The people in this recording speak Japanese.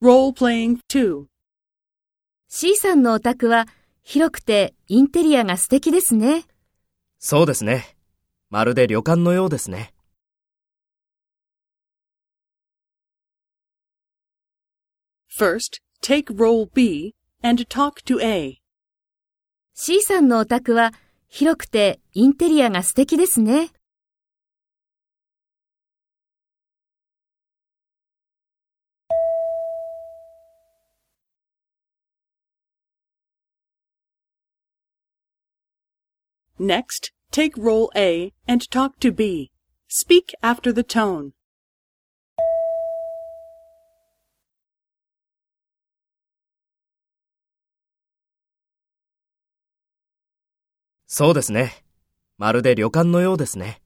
Role-playing 2. C さんのお宅は広くてインテリアが素敵ですね。そうですね。まるで旅館のようですね。First, take role B and talk to A. C さんのお宅は広くてインテリアが素敵ですね。Next, take role A and talk to B. Speak after the tone. そうですね。まるで旅館のようですね。